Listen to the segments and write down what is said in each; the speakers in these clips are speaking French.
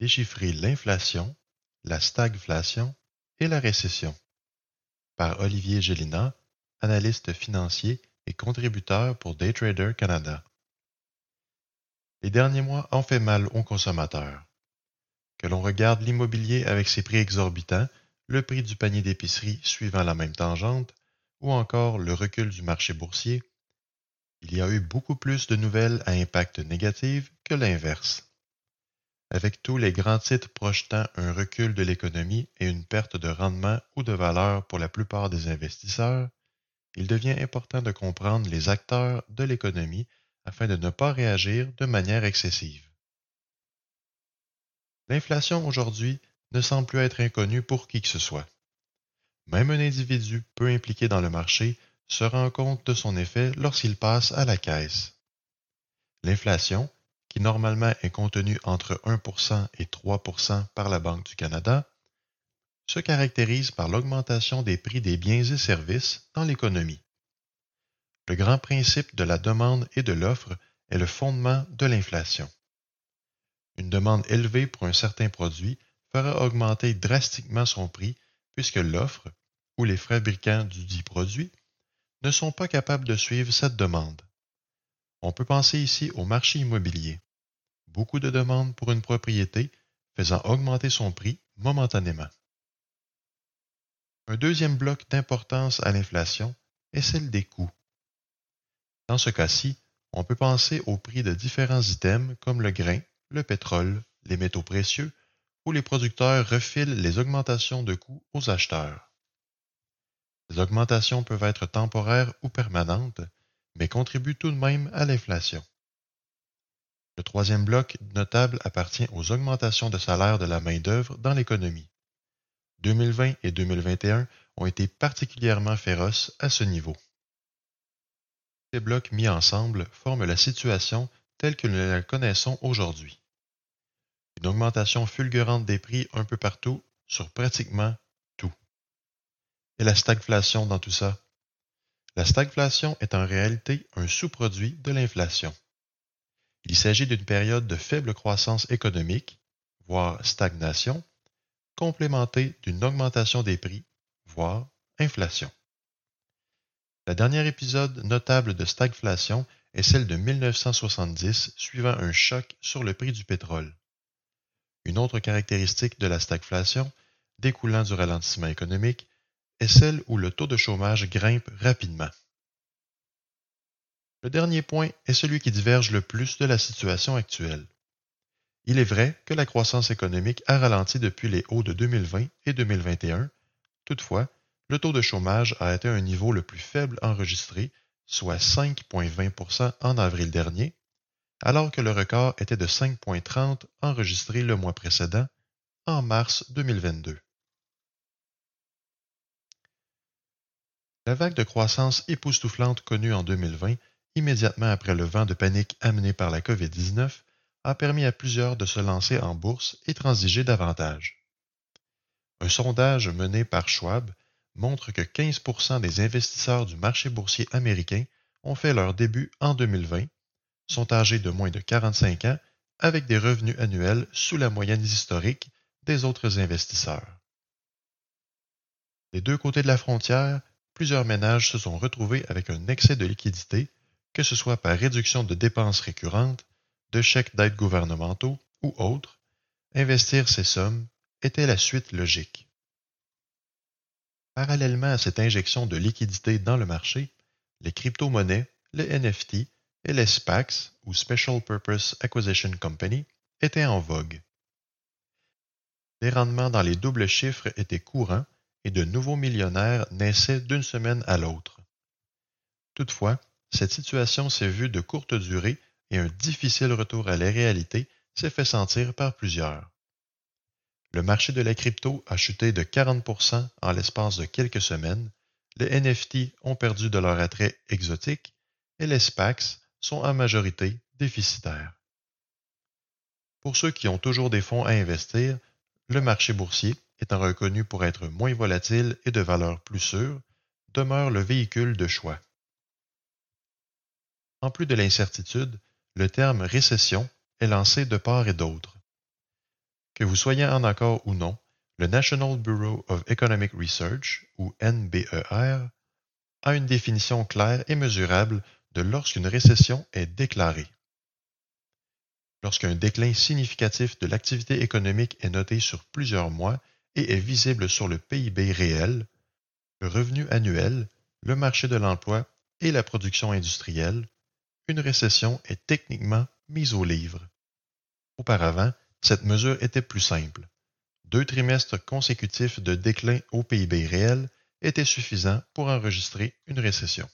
Déchiffrer l'inflation, la stagflation et la récession. Par Olivier Gélina, analyste financier et contributeur pour Daytrader Canada. Les derniers mois ont fait mal aux consommateurs. Que l'on regarde l'immobilier avec ses prix exorbitants, le prix du panier d'épicerie suivant la même tangente, ou encore le recul du marché boursier, il y a eu beaucoup plus de nouvelles à impact négatif que l'inverse. Avec tous les grands titres projetant un recul de l'économie et une perte de rendement ou de valeur pour la plupart des investisseurs, il devient important de comprendre les acteurs de l'économie afin de ne pas réagir de manière excessive. L'inflation aujourd'hui ne semble plus être inconnue pour qui que ce soit. Même un individu peu impliqué dans le marché se rend compte de son effet lorsqu'il passe à la caisse. L'inflation, qui normalement est contenue entre 1% et 3% par la Banque du Canada, se caractérise par l'augmentation des prix des biens et services dans l'économie. Le grand principe de la demande et de l'offre est le fondement de l'inflation. Une demande élevée pour un certain produit fera augmenter drastiquement son prix puisque l'offre, ou les fabricants du dit produit, ne sont pas capables de suivre cette demande. On peut penser ici au marché immobilier. Beaucoup de demandes pour une propriété faisant augmenter son prix momentanément. Un deuxième bloc d'importance à l'inflation est celle des coûts. Dans ce cas-ci, on peut penser au prix de différents items comme le grain, le pétrole, les métaux précieux, où les producteurs refilent les augmentations de coûts aux acheteurs. Ces augmentations peuvent être temporaires ou permanentes, mais contribuent tout de même à l'inflation. Le troisième bloc notable appartient aux augmentations de salaire de la main-d'œuvre dans l'économie. 2020 et 2021 ont été particulièrement féroces à ce niveau ces blocs mis ensemble forment la situation telle que nous la connaissons aujourd'hui. Une augmentation fulgurante des prix un peu partout sur pratiquement tout. Et la stagflation dans tout ça? La stagflation est en réalité un sous-produit de l'inflation. Il s'agit d'une période de faible croissance économique, voire stagnation, complémentée d'une augmentation des prix, voire inflation. La dernière épisode notable de stagflation est celle de 1970 suivant un choc sur le prix du pétrole. Une autre caractéristique de la stagflation, découlant du ralentissement économique, est celle où le taux de chômage grimpe rapidement. Le dernier point est celui qui diverge le plus de la situation actuelle. Il est vrai que la croissance économique a ralenti depuis les hauts de 2020 et 2021. Toutefois, le taux de chômage a atteint un niveau le plus faible enregistré, soit 5,20% en avril dernier, alors que le record était de 5,30% enregistré le mois précédent, en mars 2022. La vague de croissance époustouflante connue en 2020, immédiatement après le vent de panique amené par la COVID-19, a permis à plusieurs de se lancer en bourse et transiger davantage. Un sondage mené par Schwab montre que 15% des investisseurs du marché boursier américain ont fait leur début en 2020, sont âgés de moins de 45 ans, avec des revenus annuels sous la moyenne historique des autres investisseurs. Des deux côtés de la frontière, plusieurs ménages se sont retrouvés avec un excès de liquidité, que ce soit par réduction de dépenses récurrentes, de chèques d'aide gouvernementaux ou autres. Investir ces sommes était la suite logique. Parallèlement à cette injection de liquidité dans le marché, les crypto-monnaies, les NFT et les SPACs, ou Special Purpose Acquisition Company, étaient en vogue. Les rendements dans les doubles chiffres étaient courants et de nouveaux millionnaires naissaient d'une semaine à l'autre. Toutefois, cette situation s'est vue de courte durée et un difficile retour à la réalité s'est fait sentir par plusieurs. Le marché de la crypto a chuté de 40% en l'espace de quelques semaines, les NFT ont perdu de leur attrait exotique et les SPACs sont en majorité déficitaires. Pour ceux qui ont toujours des fonds à investir, le marché boursier, étant reconnu pour être moins volatile et de valeur plus sûre, demeure le véhicule de choix. En plus de l'incertitude, le terme récession est lancé de part et d'autre. Que vous soyez en accord ou non, le National Bureau of Economic Research, ou NBER, a une définition claire et mesurable de lorsqu'une récession est déclarée. Lorsqu'un déclin significatif de l'activité économique est noté sur plusieurs mois et est visible sur le PIB réel, le revenu annuel, le marché de l'emploi et la production industrielle, une récession est techniquement mise au livre. Auparavant, cette mesure était plus simple. Deux trimestres consécutifs de déclin au PIB réel étaient suffisants pour enregistrer une récession.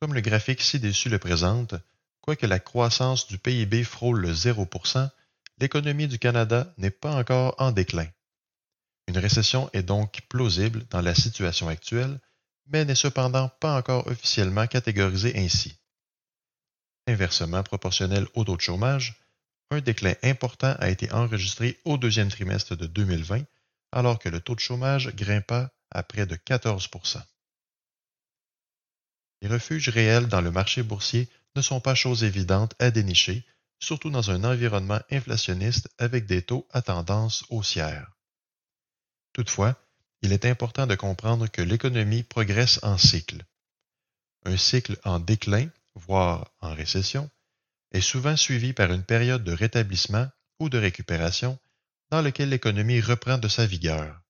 Comme le graphique ci-dessus le présente, quoique la croissance du PIB frôle le 0%, l'économie du Canada n'est pas encore en déclin. Une récession est donc plausible dans la situation actuelle, mais n'est cependant pas encore officiellement catégorisée ainsi. Inversement proportionnel au taux de chômage, un déclin important a été enregistré au deuxième trimestre de 2020, alors que le taux de chômage grimpa à près de 14% Les refuges réels dans le marché boursier ne sont pas chose évidente à dénicher, surtout dans un environnement inflationniste avec des taux à tendance haussière. Toutefois, il est important de comprendre que l'économie progresse en cycle. Un cycle en déclin, voire en récession, est souvent suivi par une période de rétablissement ou de récupération dans lequel l'économie reprend de sa vigueur.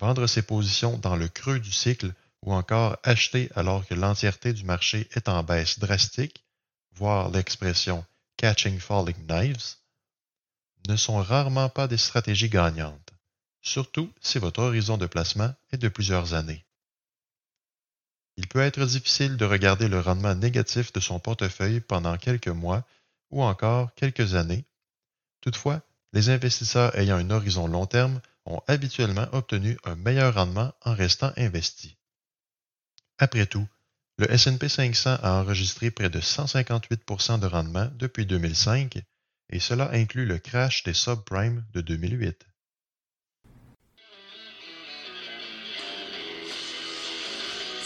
Vendre ses positions dans le creux du cycle ou encore acheter alors que l'entièreté du marché est en baisse drastique, voire l'expression catching falling knives, ne sont rarement pas des stratégies gagnantes, surtout si votre horizon de placement est de plusieurs années. Il peut être difficile de regarder le rendement négatif de son portefeuille pendant quelques mois ou encore quelques années. Toutefois, les investisseurs ayant un horizon long terme ont habituellement obtenu un meilleur rendement en restant investis. Après tout, le S&P 500 a enregistré près de 158% de rendement depuis 2005 et cela inclut le crash des subprimes de 2008.